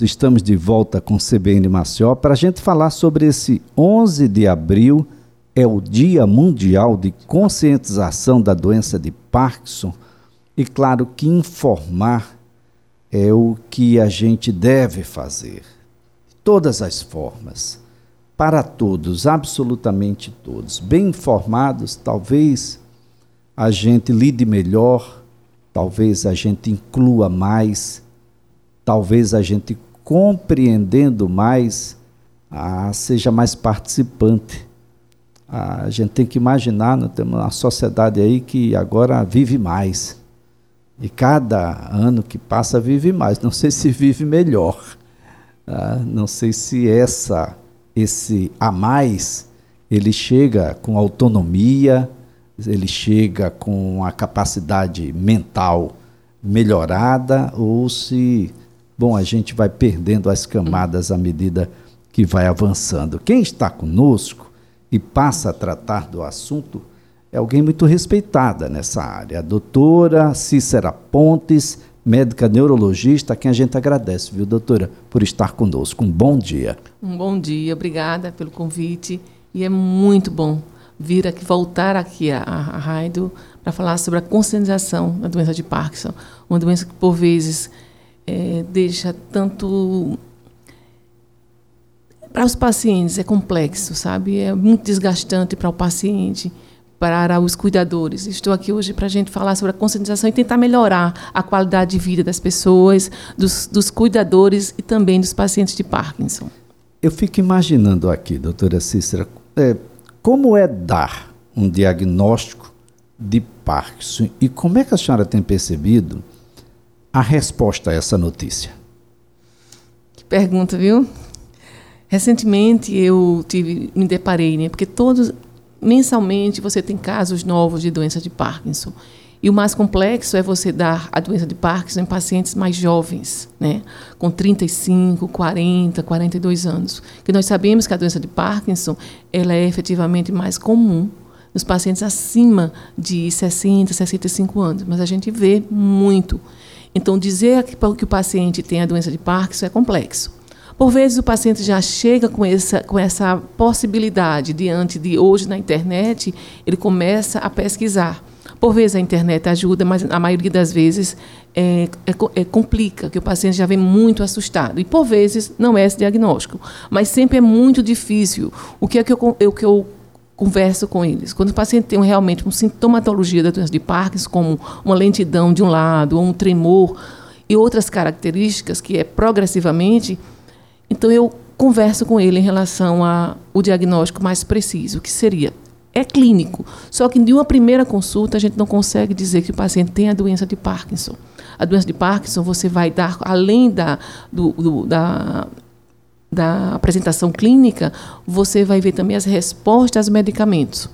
Estamos de volta com CBN Maceió para a gente falar sobre esse 11 de abril, é o Dia Mundial de Conscientização da Doença de Parkinson. E claro que informar é o que a gente deve fazer. Todas as formas, para todos, absolutamente todos. Bem informados, talvez a gente lide melhor, talvez a gente inclua mais, talvez a gente compreendendo mais, ah, seja mais participante. Ah, a gente tem que imaginar, nós temos uma sociedade aí que agora vive mais. E cada ano que passa vive mais. Não sei se vive melhor. Ah, não sei se essa, esse a mais, ele chega com autonomia, ele chega com a capacidade mental melhorada ou se bom, a gente vai perdendo as camadas à medida que vai avançando. Quem está conosco e passa a tratar do assunto é alguém muito respeitada nessa área, a doutora Cícera Pontes, médica neurologista, a quem a gente agradece, viu, doutora, por estar conosco. Um bom dia. Um bom dia, obrigada pelo convite e é muito bom vir aqui, voltar aqui à, à rádio para falar sobre a conscientização da doença de Parkinson, uma doença que por vezes é, deixa tanto para os pacientes é complexo, sabe? É muito desgastante para o paciente, para os cuidadores. Estou aqui hoje para a gente falar sobre a conscientização e tentar melhorar a qualidade de vida das pessoas, dos, dos cuidadores e também dos pacientes de Parkinson. Eu fico imaginando aqui, doutora Cícera, é, como é dar um diagnóstico de Parkinson e como é que a senhora tem percebido a resposta a essa notícia? Que pergunta, viu? Recentemente eu tive, me deparei, né? Porque todos mensalmente você tem casos novos de doença de Parkinson. E o mais complexo é você dar a doença de Parkinson em pacientes mais jovens, né? com 35, 40, 42 anos. Que nós sabemos que a doença de Parkinson ela é efetivamente mais comum nos pacientes acima de 60, 65 anos, mas a gente vê muito então, dizer que, o paciente tem a doença de Parkinson é complexo. Por vezes o paciente já chega com essa, com essa possibilidade diante de hoje na internet, ele começa a pesquisar. Por vezes a internet ajuda, mas a maioria das vezes é, é, é, complica, que o paciente já vem muito assustado. E por vezes não é esse diagnóstico. Mas sempre é muito difícil. O que é que eu, o que eu converso com eles. Quando o paciente tem realmente uma sintomatologia da doença de Parkinson, como uma lentidão de um lado, ou um tremor, e outras características, que é progressivamente, então eu converso com ele em relação ao diagnóstico mais preciso, que seria é clínico. Só que de uma primeira consulta a gente não consegue dizer que o paciente tem a doença de Parkinson. A doença de Parkinson você vai dar além da, do, do, da da apresentação clínica, você vai ver também as respostas aos medicamentos.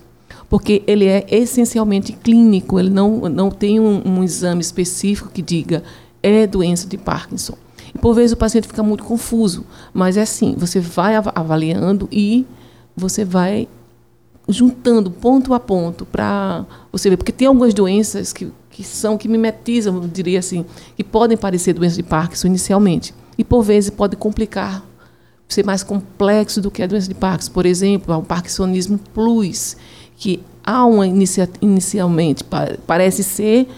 Porque ele é essencialmente clínico, ele não, não tem um, um exame específico que diga é doença de Parkinson. E por vezes o paciente fica muito confuso, mas é assim, você vai avaliando e você vai juntando ponto a ponto para você ver, porque tem algumas doenças que, que são que mimetizam, eu diria assim, que podem parecer doença de Parkinson inicialmente e por vezes pode complicar ser mais complexo do que a doença de Parkinson. Por exemplo, o Parkinsonismo plus, que há uma inicia, inicialmente parece ser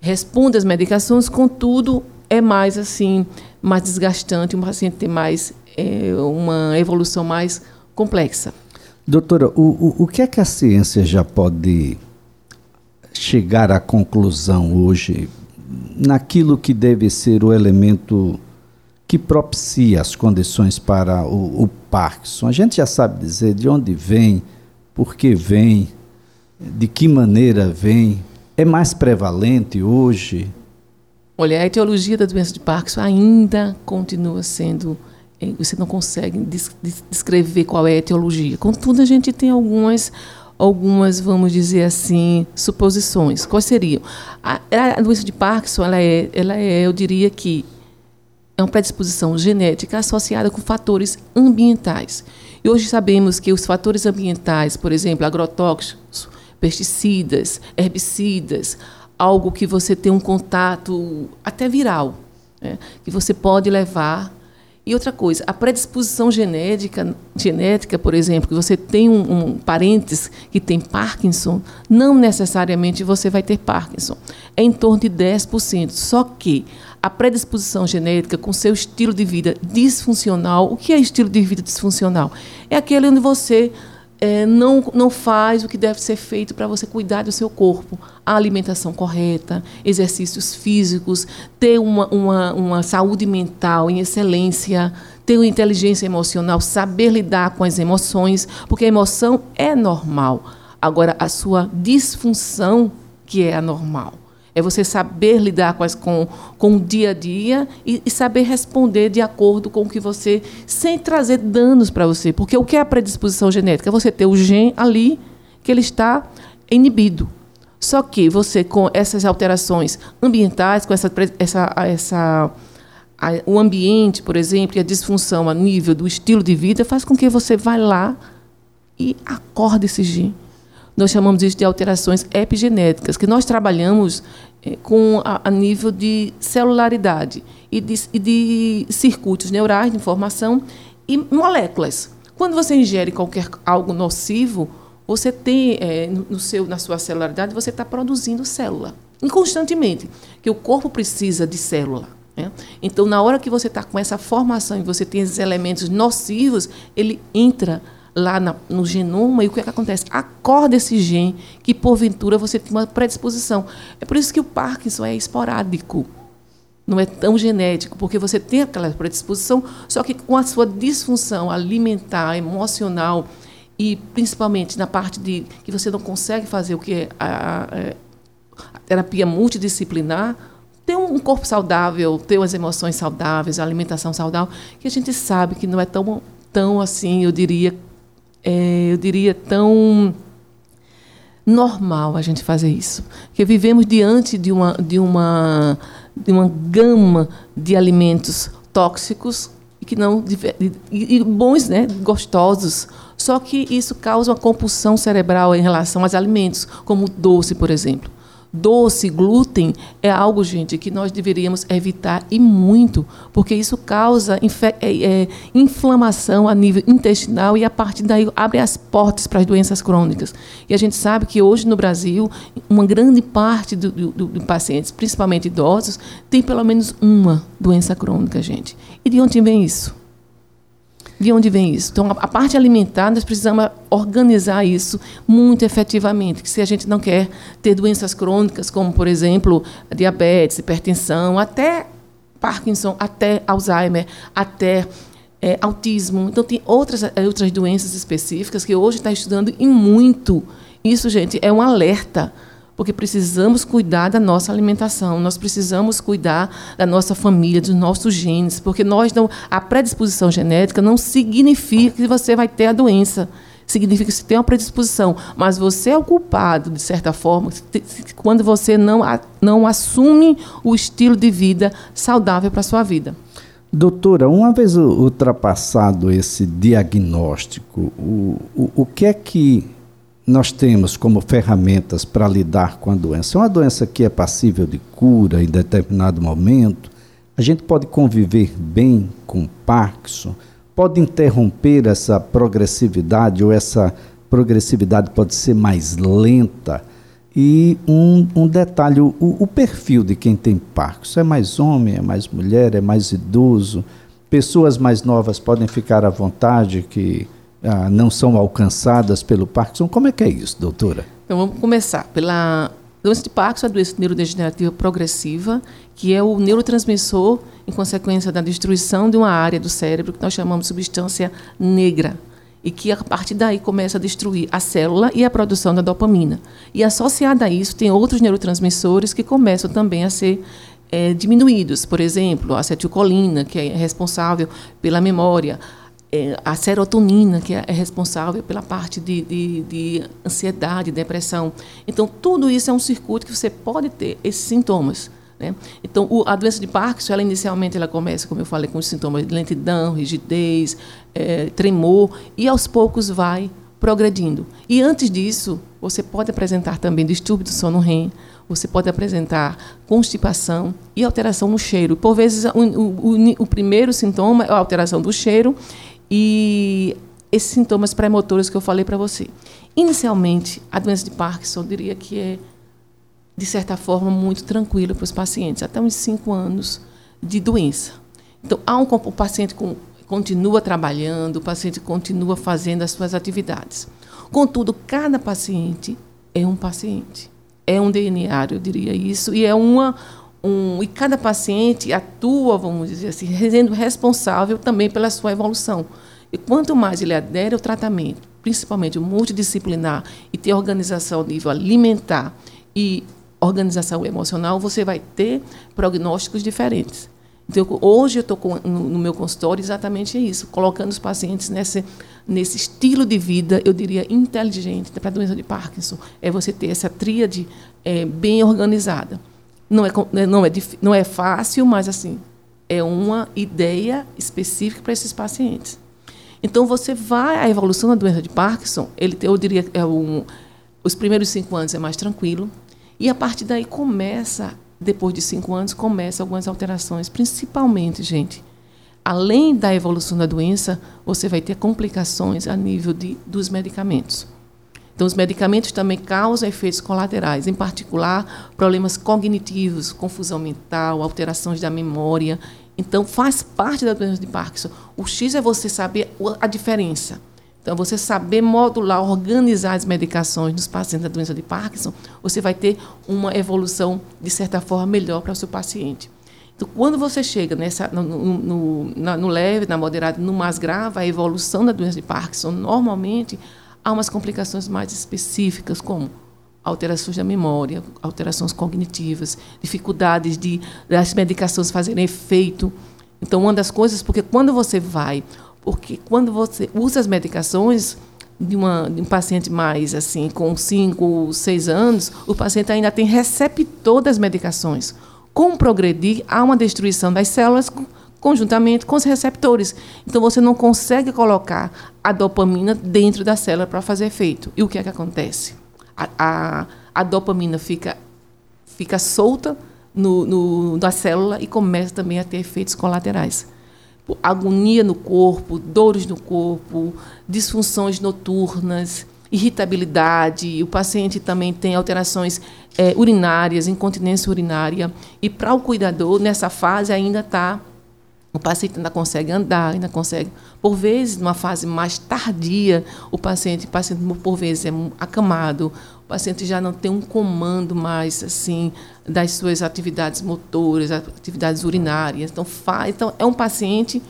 responde às medicações, contudo é mais assim mais desgastante, o paciente tem mais é, uma evolução mais complexa. Doutora, o, o, o que é que a ciência já pode chegar à conclusão hoje naquilo que deve ser o elemento que propicia as condições para o, o Parkinson? A gente já sabe dizer de onde vem, por que vem, de que maneira vem. É mais prevalente hoje? Olha, a etiologia da doença de Parkinson ainda continua sendo. Eh, você não consegue descrever qual é a etiologia. Contudo, a gente tem algumas, algumas, vamos dizer assim, suposições. Quais seriam? A, a doença de Parkinson, ela é, ela é, eu diria que é uma predisposição genética associada com fatores ambientais. E hoje sabemos que os fatores ambientais, por exemplo, agrotóxicos, pesticidas, herbicidas, algo que você tem um contato até viral, né, que você pode levar E outra coisa, a predisposição genética, genética, por exemplo, que você tem um, um parentes que tem Parkinson, não necessariamente você vai ter Parkinson. É em torno de 10%. Só que a predisposição genética com seu estilo de vida disfuncional, o que é estilo de vida disfuncional? É aquele onde você é, não, não faz o que deve ser feito para você cuidar do seu corpo. A alimentação correta, exercícios físicos, ter uma, uma, uma saúde mental em excelência, ter uma inteligência emocional, saber lidar com as emoções, porque a emoção é normal. Agora, a sua disfunção que é anormal. É você saber lidar com, as, com, com o dia a dia e, e, saber responder de acordo com o que você, sem trazer danos para você. Porque o que é a predisposição genética? É você ter o gen ali que ele está inibido. Só que você, com essas alterações ambientais, com essa, essa, essa a, o ambiente, por exemplo, e a disfunção a nível do estilo de vida, faz com que você vá lá e acorde esse gen. Nós chamamos isso de alterações epigenéticas, que nós trabalhamos eh, com a, a, nível de celularidade e de, e de circuitos neurais de informação e moléculas. Quando você ingere qualquer algo nocivo, você tem é, no seu, na sua celularidade, você está produzindo célula constantemente, que o corpo precisa de célula. Né? Então, na hora que você está com essa formação e você tem esses elementos nocivos, ele entra lá na, no genoma e o que, é que acontece? Acorda esse gene que, porventura, você tem uma predisposição. É por isso que o Parkinson é esporádico. Não é tão genético, porque você tem aquela predisposição, só que com a sua disfunção alimentar, emocional, e principalmente na parte de que você não consegue fazer o que é a, a, a terapia multidisciplinar, ter um corpo saudável, ter as emoções saudáveis, a alimentação saudável, que a gente sabe que não é tão, tão assim, eu diria, é, eu diria, tão normal a gente fazer isso. Porque vivemos diante de uma, de uma, de uma gama de alimentos tóxicos que não e, bons, né, gostosos. Só que isso causa uma compulsão cerebral em relação aos alimentos, como o doce, por exemplo doce, glúten, é algo, gente, que nós deveríamos evitar e muito, porque isso causa é, é, inflamação a nível intestinal e, a partir daí, abre as portas para as doenças crônicas. E a gente sabe que hoje no Brasil, uma grande parte dos do, do, pacientes, principalmente idosos, tem pelo menos uma doença crônica, gente. E de onde vem isso? De onde vem isso? Então, a parte alimentar, nós precisamos organizar isso muito efetivamente. Que se a gente não quer ter doenças crônicas, como, por exemplo, diabetes, hipertensão, até Parkinson, até Alzheimer, até é, autismo. Então, tem outras, é, outras doenças específicas que hoje está estudando e muito. Isso, gente, é um alerta porque precisamos cuidar da nossa alimentação, nós precisamos cuidar da nossa família, dos nossos genes, porque nós não, a predisposição genética não significa que você vai ter a doença. Significa que você tem uma predisposição, mas você é o culpado, de certa forma, quando você não, não assume o estilo de vida saudável para a sua vida. Doutora, uma vez ultrapassado esse diagnóstico, o, o, o que é que nós temos como ferramentas para lidar com a doença. É uma doença que é passível de cura em determinado momento. A gente pode conviver bem com Parkinson, pode interromper essa progressividade ou essa progressividade pode ser mais lenta. E um, um detalhe, o, o perfil de quem tem Parkinson é mais homem, é mais mulher, é mais idoso. Pessoas mais novas podem ficar à vontade que ah, não são alcançadas pelo Parkinson. Como é que é isso, doutora? Então vamos começar pela doença de Parkinson, a doença neurodegenerativa progressiva, que é o neurotransmissor em consequência da destruição de uma área do cérebro que nós chamamos de substância negra e que a partir daí começa a destruir a célula e a produção da dopamina. E associada a isso tem outros neurotransmissores que começam também a ser é, diminuídos, por exemplo, a acetilcolina, que é responsável pela memória, é, a serotonina, que é, é responsável pela parte de, de, de, ansiedade, depressão. Então, tudo isso é um circuito que você pode ter esses sintomas. Né? Então, o, a doença de Parkinson, ela inicialmente ela começa, como eu falei, com os sintomas de lentidão, rigidez, é, tremor, e aos poucos vai progredindo. E antes disso, você pode apresentar também distúrbio do sono REM, você pode apresentar constipação e alteração no cheiro. Por vezes, o, o, o primeiro sintoma é a alteração do cheiro e esses sintomas pré-motores que eu falei para você. Inicialmente, a doença de Parkinson, eu diria que é, de certa forma, muito tranquila para os pacientes, até uns 5 anos de doença. Então, há um, o paciente com, continua trabalhando, o paciente continua fazendo as suas atividades. Contudo, cada paciente é um paciente é um DNA, eu diria isso, e é uma um, e cada paciente atua, vamos dizer assim, sendo responsável também pela sua evolução. E quanto mais ele adere ao tratamento, principalmente o multidisciplinar, e ter organização a nível alimentar e organização emocional, você vai ter prognósticos diferentes. Então, hoje eu estou no, meu consultório exatamente isso, colocando os pacientes nesse, nesse estilo de vida, eu diria, inteligente para a doença de Parkinson. É você ter essa tríade é, bem organizada. Não é, né, não, é, não é fácil, mas assim é uma ideia específica para esses pacientes. Então, você vai, a evolução da doença de Parkinson, ele, eu diria, é um, os primeiros cinco anos é mais tranquilo, e a partir daí começa depois de cinco anos, começam algumas alterações, principalmente, gente, além da evolução da doença, você vai ter complicações a nível de, dos medicamentos. Então, os medicamentos também causam efeitos colaterais, em particular problemas cognitivos, confusão mental, alterações da memória. Então, faz parte da doença de Parkinson. O X é você saber a diferença então, você saber modular, organizar as medicações nos pacientes da doença de Parkinson, você vai ter uma evolução, de certa forma, melhor para o seu paciente. Então, quando você chega nessa, no, no, na, no leve, na moderada, no mais grave, a evolução da doença de Parkinson, normalmente, há umas complicações mais específicas, como alterações da memória, alterações cognitivas, dificuldades de das medicações fazerem efeito. Então, uma das coisas, porque quando você vai porque quando você usa as medicações de, uma, de um paciente mais assim, com 5, 6 anos, o paciente ainda tem receptor das medicações. Com progredir, há uma destruição das células conjuntamente com os receptores. Então você não consegue colocar a dopamina dentro da célula para fazer efeito. E o que é que acontece? A, a, a dopamina fica, fica solta no, no, na célula e começa também a ter efeitos colaterais agonia no corpo, dores no corpo, disfunções noturnas, irritabilidade. O paciente também tem alterações é, urinárias, incontinência urinária. E para o cuidador, nessa fase ainda está. O paciente ainda consegue andar, ainda consegue. Por vezes, numa fase mais tardia, o paciente, o paciente por vezes é acamado, o paciente já não tem um comando mais assim das suas atividades motoras, atividades urinárias. Então, faz, então é um paciente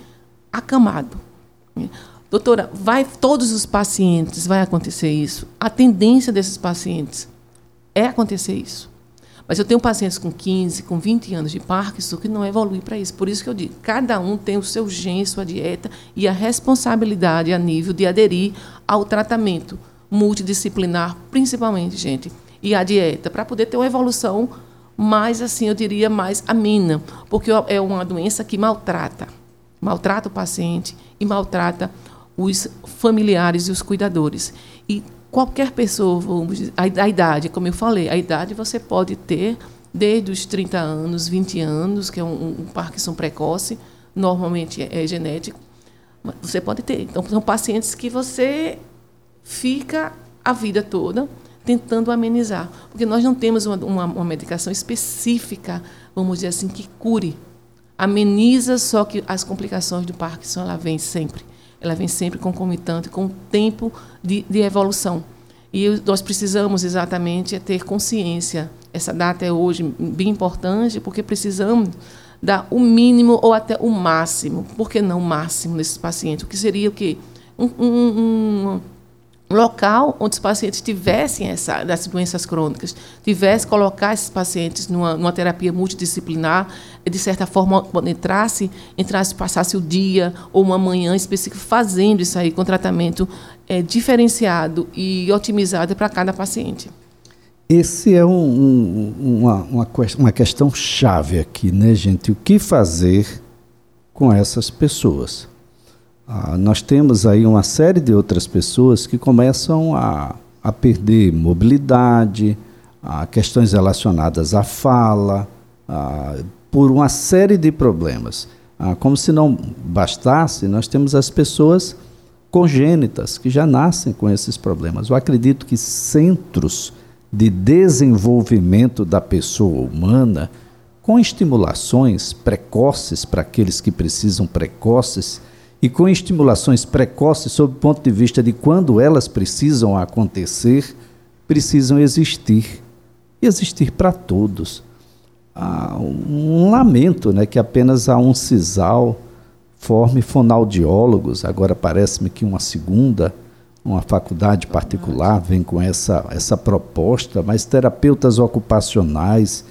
acamado. Doutora, vai todos os pacientes vai acontecer isso? A tendência desses pacientes é acontecer isso. Mas eu tenho pacientes com 15, com 20 anos de Parkinson que não evoluem para isso. Por isso que eu digo, cada um tem o seu gene, sua dieta e a responsabilidade a nível de aderir ao tratamento multidisciplinar, principalmente, gente, e a dieta, para poder ter uma evolução mais, assim, eu diria, mais amena, porque é uma doença que maltrata, maltrata o paciente e maltrata os familiares e os cuidadores. E qualquer pessoa, vamos dizer, a, idade, como eu falei, a idade você pode ter desde os 30 anos, 20 anos, que é um, um Parkinson precoce, normalmente é, é genético, você pode ter. Então, são pacientes que você fica a vida toda tentando amenizar. Porque nós não temos uma, uma, uma, medicação específica, vamos dizer assim, que cure. Ameniza, só que as complicações do Parkinson ela vem sempre. Ela vem sempre concomitante com o tempo de, de evolução. E nós precisamos exatamente é ter consciência. Essa data é hoje bem importante, porque precisamos dar o mínimo ou até o máximo. Por que não o máximo nesses pacientes? O que seria o quê? Um, um, um, local onde os pacientes tivessem essa, das doenças crônicas, tivesse colocar esses pacientes numa, numa terapia multidisciplinar, de certa forma, quando entrasse, entrasse, passasse o dia ou uma manhã específica fazendo isso aí com tratamento é, diferenciado e otimizado para cada paciente. Esse é um, um, uma, uma, uma questão chave aqui, né, gente? O que fazer com essas pessoas? Ah, nós temos aí uma série de outras pessoas que começam a, a perder mobilidade, a questões relacionadas à fala, a, por uma série de problemas. Ah, como se não bastasse, nós temos as pessoas congênitas que já nascem com esses problemas. Eu acredito que centros de desenvolvimento da pessoa humana, com estimulações precoces para aqueles que precisam precoces, e com estimulações precoces sob o ponto de vista de quando elas precisam acontecer, precisam existir. Existir para todos um lamento né, que apenas a um CISAL forme fonaudiólogos. Agora parece-me que uma segunda, uma faculdade particular vem com essa, essa proposta, mas terapeutas ocupacionais,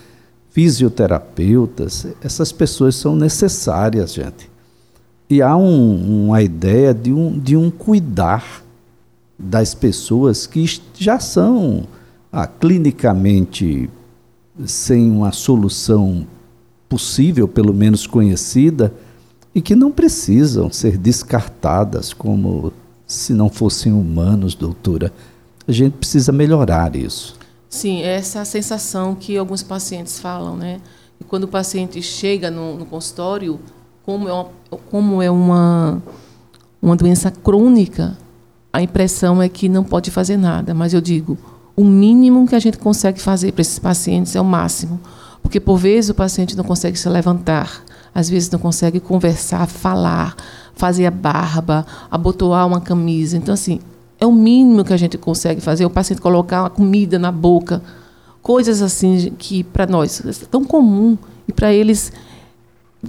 fisioterapeutas, essas pessoas são necessárias, gente. E há um, uma ideia de um, de um cuidar das pessoas que já são ah, clinicamente sem uma solução possível, pelo menos conhecida, e que não precisam ser descartadas como se não fossem humanos, doutora. A gente precisa melhorar isso. Sim, essa é a sensação que alguns pacientes falam, né? E quando o paciente chega no, no consultório, como é, uma, como é uma, uma doença crônica, a impressão é que não pode fazer nada. Mas eu digo, o mínimo que a gente consegue fazer para esses pacientes é o máximo. Porque, por vezes, o paciente não consegue se levantar, às vezes não consegue conversar, falar, fazer a barba, abotoar uma camisa. Então, assim, é o mínimo que a gente consegue fazer. O paciente colocar uma comida na boca. Coisas assim que, para nós, é tão comum. E para eles,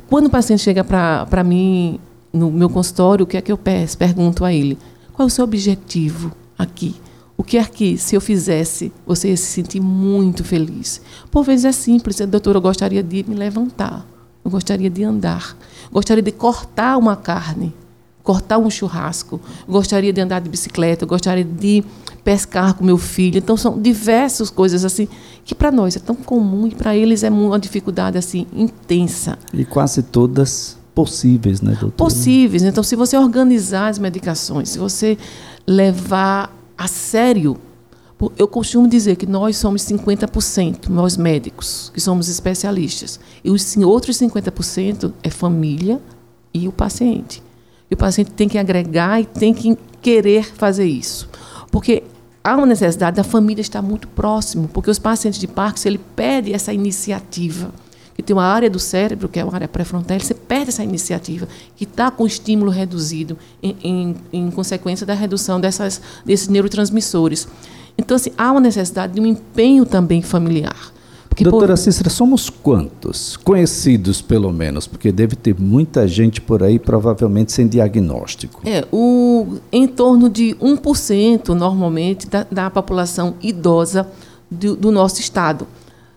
quando o paciente chega para mim no meu consultório, o que é que eu peço? Pergunto a ele: qual é o seu objetivo aqui? O que é que, se eu fizesse, você ia se sentir muito feliz? Por vezes é simples, doutora, eu gostaria de me levantar, eu gostaria de andar, gostaria de cortar uma carne, cortar um churrasco, gostaria de andar de bicicleta, gostaria de pescar com meu filho. Então são diversas coisas assim que para nós é tão comum e para eles é uma dificuldade assim intensa. E quase todas possíveis, né, doutora? Possíveis. Então se você organizar as medicações, se você levar a sério. Eu costumo dizer que nós somos 50%, nós médicos, que somos especialistas. E os outros 50% é família e o paciente. E o paciente tem que agregar e tem que querer fazer isso. Porque há uma necessidade da família estar muito próximo, porque os pacientes de Parkinson, ele pede essa iniciativa que tem uma área do cérebro, que é uma área pré-frontal, você perde essa iniciativa, que está com estímulo reduzido em, em, em, consequência da redução dessas, desses neurotransmissores. Então, assim, há uma necessidade de um empenho também familiar. Porque, Doutora por... Cícera, somos quantos? Conhecidos, pelo menos, porque deve ter muita gente por aí, provavelmente sem diagnóstico. É, o, em torno de 1%, normalmente, da, da população idosa do, do nosso estado.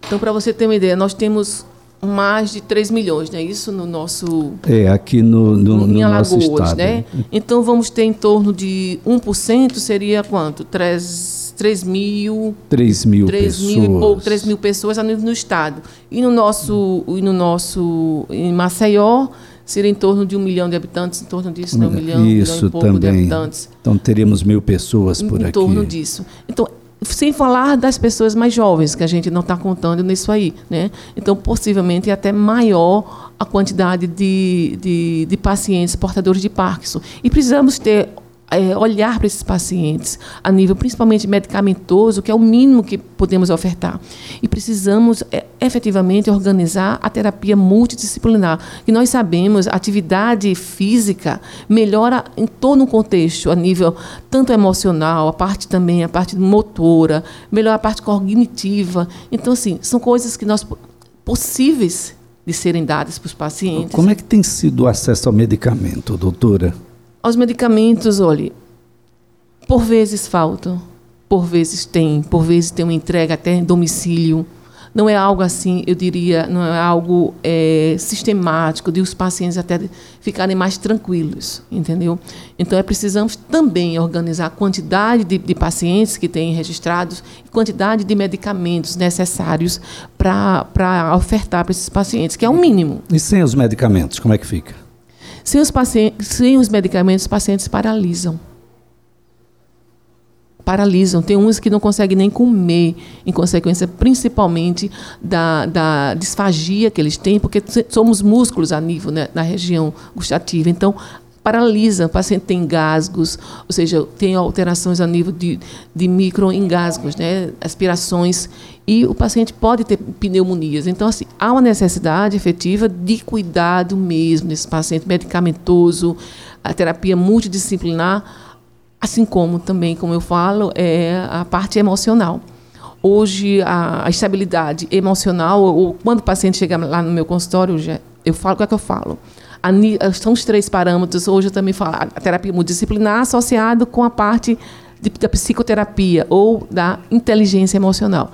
Então, para você ter uma ideia, nós temos mais de 3 milhões, né? Isso no nosso. É, aqui no, no, no em Alagoas, nosso estado. né? Então vamos ter em torno de 1%, seria quanto? 3, 3 mil. 3 mil 3 pessoas. Mil pouco, 3 mil pessoas no, no estado. E no nosso. E no nosso em Maceió. Seria em torno de um milhão de habitantes, em torno disso, né? Um milhão, Isso, um milhão e pouco também. de habitantes. Então teríamos mil pessoas por em, aqui. Em torno disso. Então, sem falar das pessoas mais jovens, que a gente não está contando nisso aí. Né? Então, possivelmente, é até maior a quantidade de, de, de pacientes portadores de Parkinson. E precisamos ter é, olhar para esses pacientes a nível principalmente medicamentoso, que é o mínimo que podemos ofertar. E precisamos é, efetivamente organizar a terapia multidisciplinar. E nós sabemos, a atividade física melhora em todo o contexto, a nível tanto emocional, a parte também, a parte motora, melhora a parte cognitiva. Então, assim, são coisas que nós possíveis de serem dadas para os pacientes. Como é que tem sido o acesso ao medicamento, doutora? Aos medicamentos, olhe, por vezes faltam, por vezes tem, por vezes tem uma entrega até em domicílio. Não é algo assim, eu diria, não é algo é, sistemático de os pacientes até ficarem mais tranquilos, entendeu? Então, é precisamos também organizar a quantidade de, de pacientes que têm registrados e quantidade de medicamentos necessários para ofertar para esses pacientes, que é o mínimo. E sem os medicamentos, como é que fica? Sem os, sem os medicamentos, os pacientes paralisam paralisam. Tem uns que não conseguem nem comer, em consequência principalmente da, da disfagia que eles têm, porque somos músculos a nível né, na região gustativa. Então, paralisa, o paciente tem engasgos, ou seja, tem alterações a nível de, de microengasgos, né, aspirações, e o paciente pode ter pneumonias. Então, assim, há uma necessidade efetiva de cuidado mesmo desse paciente medicamentoso, a terapia multidisciplinar, Assim como também, como eu falo, é a parte emocional. Hoje, a, a estabilidade emocional, ou quando o paciente chega lá no meu consultório, eu falo, o que é que eu falo? A, são os três parâmetros. Hoje eu também falo a terapia multidisciplinar associado com a parte de, da psicoterapia ou da inteligência emocional.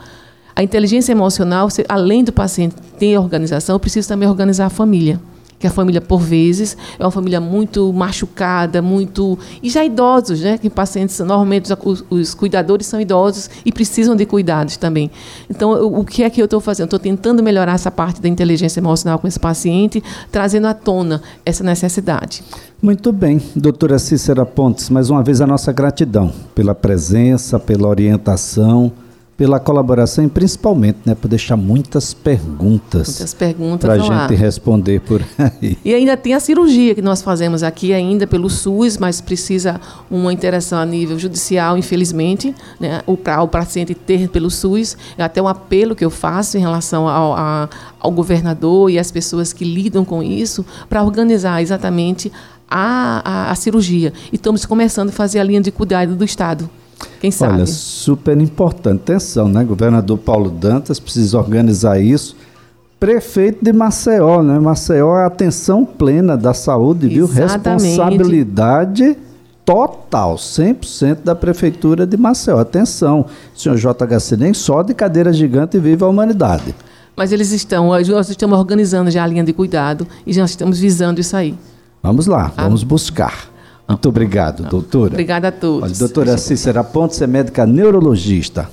A inteligência emocional, além do paciente ter organização, eu preciso também organizar a família que a família, por vezes, é uma família muito machucada, muito. E já idosos, né? Que pacientes, normalmente, os, os cuidadores são idosos e precisam de cuidados também. Então, o, o que é que eu estou fazendo? Estou tentando melhorar essa parte da inteligência emocional com esse paciente, trazendo à tona essa necessidade. Muito bem, doutora Cícera Pontes, mais uma vez a nossa gratidão pela presença, pela orientação pela colaboração e principalmente, né, por deixar muitas perguntas. Muitas perguntas para a gente responder por aí. E ainda tem a cirurgia que nós fazemos aqui ainda pelo SUS, mas precisa uma interação a nível judicial, infelizmente, né, para o paciente ter pelo SUS. É até um apelo que eu faço em relação ao, a, ao governador e às pessoas que lidam com isso para organizar exatamente a, a, a cirurgia. E estamos começando a fazer a linha de cuidado do Estado. Quem sabe? Olha, super importante. Atenção, né? Governador Paulo Dantas precisa organizar isso. Prefeito de Maceió, né? Maceió é atenção plena da saúde, viu? Responsabilidade total, 100% da Prefeitura de Maceió. Atenção, senhor JHC, nem só de cadeira gigante vive a humanidade. Mas eles estão, nós estamos organizando já a linha de cuidado e já estamos visando isso aí. Vamos lá, ah. vamos buscar. Muito obrigado, doutora. Obrigada a todos. Olha, doutora Cícera Pontes é médica neurologista.